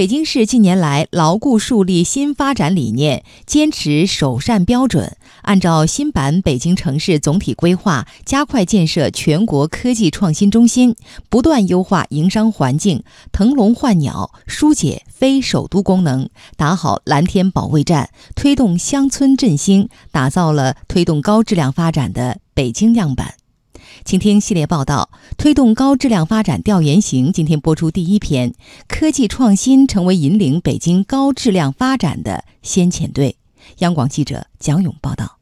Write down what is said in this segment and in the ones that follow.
北京市近年来牢固树立新发展理念，坚持首善标准，按照新版北京城市总体规划，加快建设全国科技创新中心，不断优化营商环境，腾笼换鸟，疏解非首都功能，打好蓝天保卫战，推动乡村振兴，打造了推动高质量发展的北京样板。请听系列报道：推动高质量发展调研行。今天播出第一篇：科技创新成为引领北京高质量发展的先遣队。央广记者蒋勇报道。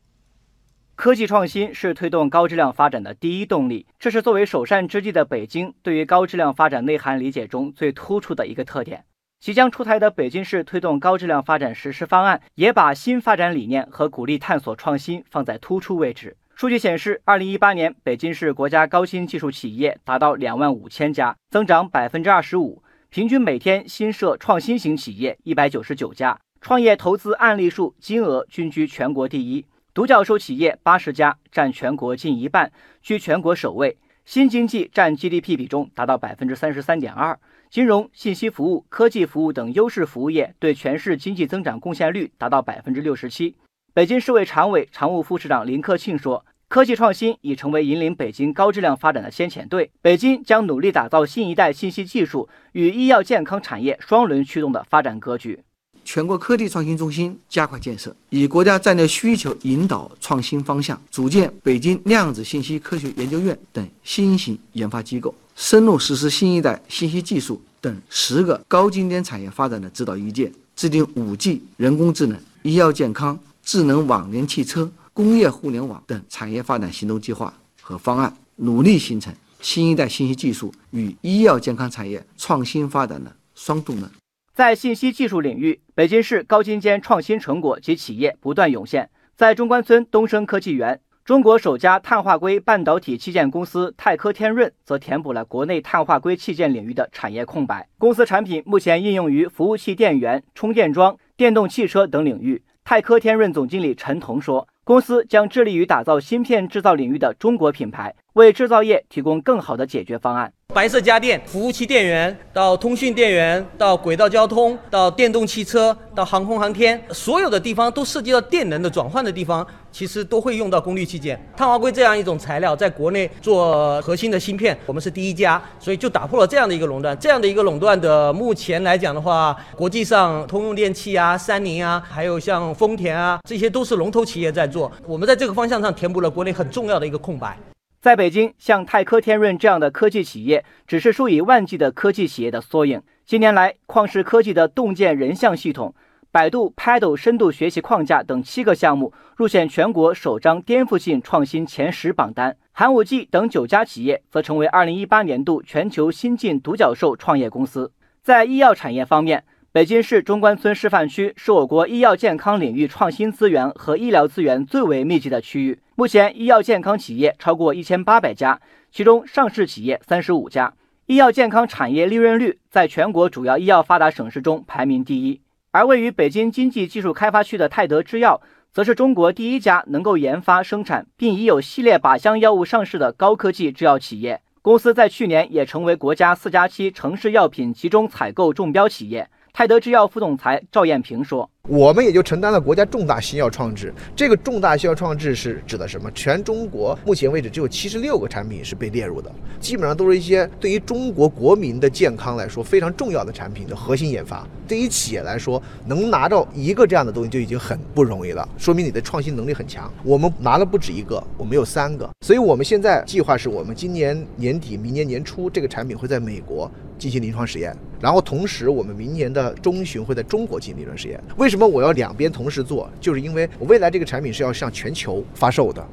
科技创新是推动高质量发展的第一动力，这是作为首善之地的北京对于高质量发展内涵理解中最突出的一个特点。即将出台的北京市推动高质量发展实施方案，也把新发展理念和鼓励探索创新放在突出位置。数据显示，二零一八年北京市国家高新技术企业达到两万五千家，增长百分之二十五，平均每天新设创新型企业一百九十九家，创业投资案例数、金额均居全国第一，独角兽企业八十家，占全国近一半，居全国首位。新经济占 GDP 比重达到百分之三十三点二，金融、信息服务、科技服务等优势服务业对全市经济增长贡献率达到百分之六十七。北京市委常委、常务副市长林克庆说：“科技创新已成为引领北京高质量发展的先遣队，北京将努力打造新一代信息技术与医药健康产业双轮驱动的发展格局。全国科技创新中心加快建设，以国家战略需求引导创新方向，组建北京量子信息科学研究院等新型研发机构，深入实施新一代信息技术等十个高精尖产业发展的指导意见，制定五 G、人工智能、医药健康。”智能网联汽车、工业互联网等产业发展行动计划和方案，努力形成新一代信息技术与医药健康产业创新发展的双动能。在信息技术领域，北京市高精尖创新成果及企业不断涌现。在中关村东升科技园，中国首家碳化硅半导体器件公司泰科天润则填补了国内碳化硅器件领域的产业空白。公司产品目前应用于服务器电源、充电桩、电动汽车等领域。泰科天润总经理陈彤说：“公司将致力于打造芯片制造领域的中国品牌，为制造业提供更好的解决方案。”白色家电、服务器电源到通讯电源，到轨道交通，到电动汽车，到航空航天，所有的地方都涉及到电能的转换的地方，其实都会用到功率器件。碳化硅这样一种材料，在国内做核心的芯片，我们是第一家，所以就打破了这样的一个垄断。这样的一个垄断的，目前来讲的话，国际上通用电气啊、三菱啊，还有像丰田啊，这些都是龙头企业在做。我们在这个方向上填补了国内很重要的一个空白。在北京，像泰科天润这样的科技企业，只是数以万计的科技企业的缩影。近年来，旷视科技的洞见人像系统、百度 Paddle 深度学习框架等七个项目入选全国首张颠覆性创新前十榜单。寒武纪等九家企业则成为2018年度全球新晋独角兽创业公司。在医药产业方面，北京市中关村示范区是我国医药健康领域创新资源和医疗资源最为密集的区域。目前，医药健康企业超过一千八百家，其中上市企业三十五家。医药健康产业利润率在全国主要医药发达省市中排名第一。而位于北京经济技术开发区的泰德制药，则是中国第一家能够研发、生产并已有系列靶向药物上市的高科技制药企业。公司在去年也成为国家四加七城市药品集中采购中标企业。泰德制药副总裁赵艳平说。我们也就承担了国家重大新药创制。这个重大新药创制是指的什么？全中国目前为止只有七十六个产品是被列入的，基本上都是一些对于中国国民的健康来说非常重要的产品的核心研发。对于企业来说，能拿到一个这样的东西就已经很不容易了，说明你的创新能力很强。我们拿了不止一个，我们有三个。所以我们现在计划是我们今年年底、明年年初这个产品会在美国进行临床实验，然后同时我们明年的中旬会在中国进行临床实验。为什么？我要两边同时做，就是因为我未来这个产品是要向全球发售的。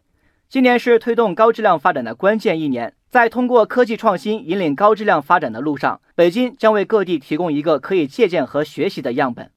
今年是推动高质量发展的关键一年，在通过科技创新引领高质量发展的路上，北京将为各地提供一个可以借鉴和学习的样本。